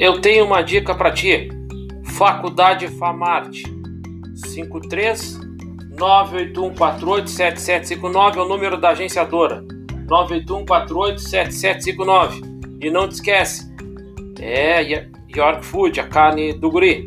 Eu tenho uma dica para ti. Faculdade Famarte 53 981487759 é o número da agenciadora. 981487759. E não te esquece, é York Food, a carne do guri.